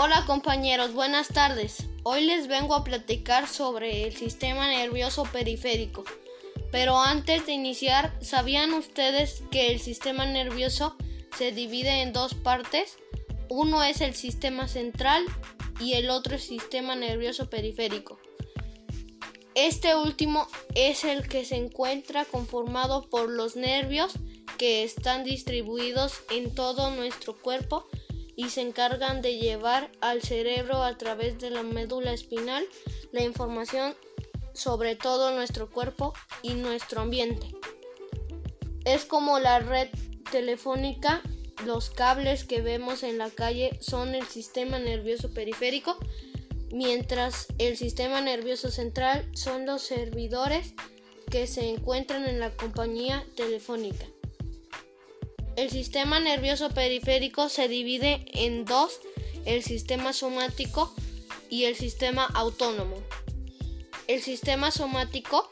Hola compañeros, buenas tardes. Hoy les vengo a platicar sobre el sistema nervioso periférico. Pero antes de iniciar, ¿sabían ustedes que el sistema nervioso se divide en dos partes? Uno es el sistema central y el otro es el sistema nervioso periférico. Este último es el que se encuentra conformado por los nervios que están distribuidos en todo nuestro cuerpo y se encargan de llevar al cerebro a través de la médula espinal la información sobre todo nuestro cuerpo y nuestro ambiente. Es como la red telefónica, los cables que vemos en la calle son el sistema nervioso periférico, mientras el sistema nervioso central son los servidores que se encuentran en la compañía telefónica. El sistema nervioso periférico se divide en dos, el sistema somático y el sistema autónomo. El sistema somático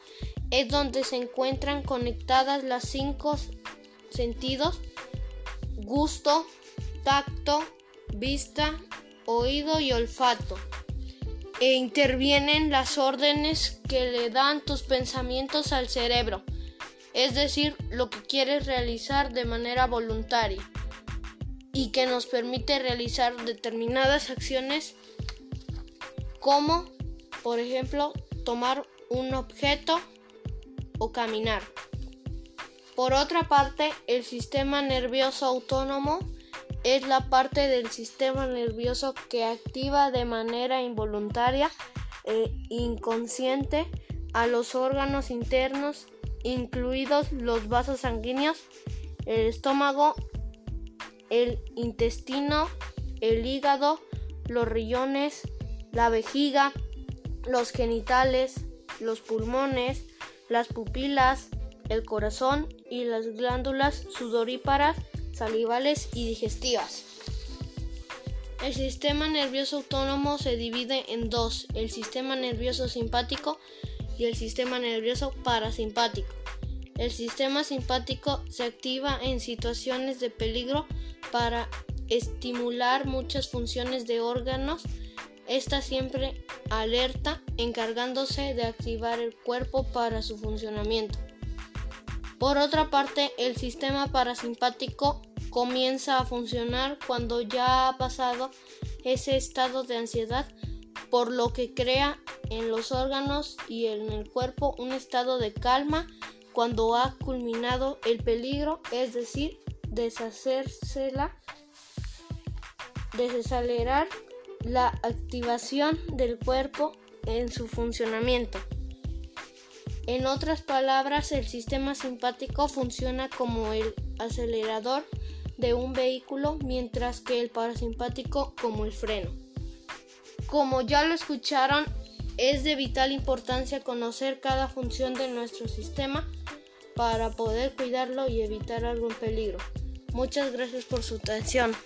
es donde se encuentran conectadas las cinco sentidos, gusto, tacto, vista, oído y olfato, e intervienen las órdenes que le dan tus pensamientos al cerebro es decir, lo que quieres realizar de manera voluntaria y que nos permite realizar determinadas acciones como, por ejemplo, tomar un objeto o caminar. Por otra parte, el sistema nervioso autónomo es la parte del sistema nervioso que activa de manera involuntaria e inconsciente a los órganos internos incluidos los vasos sanguíneos, el estómago, el intestino, el hígado, los riñones, la vejiga, los genitales, los pulmones, las pupilas, el corazón y las glándulas sudoríparas, salivales y digestivas. El sistema nervioso autónomo se divide en dos, el sistema nervioso simpático y el sistema nervioso parasimpático. El sistema simpático se activa en situaciones de peligro para estimular muchas funciones de órganos. Está siempre alerta, encargándose de activar el cuerpo para su funcionamiento. Por otra parte, el sistema parasimpático comienza a funcionar cuando ya ha pasado ese estado de ansiedad, por lo que crea en los órganos y en el cuerpo un estado de calma cuando ha culminado el peligro, es decir, deshacérsela, desacelerar la activación del cuerpo en su funcionamiento. En otras palabras, el sistema simpático funciona como el acelerador de un vehículo, mientras que el parasimpático como el freno. Como ya lo escucharon, es de vital importancia conocer cada función de nuestro sistema para poder cuidarlo y evitar algún peligro. Muchas gracias por su atención.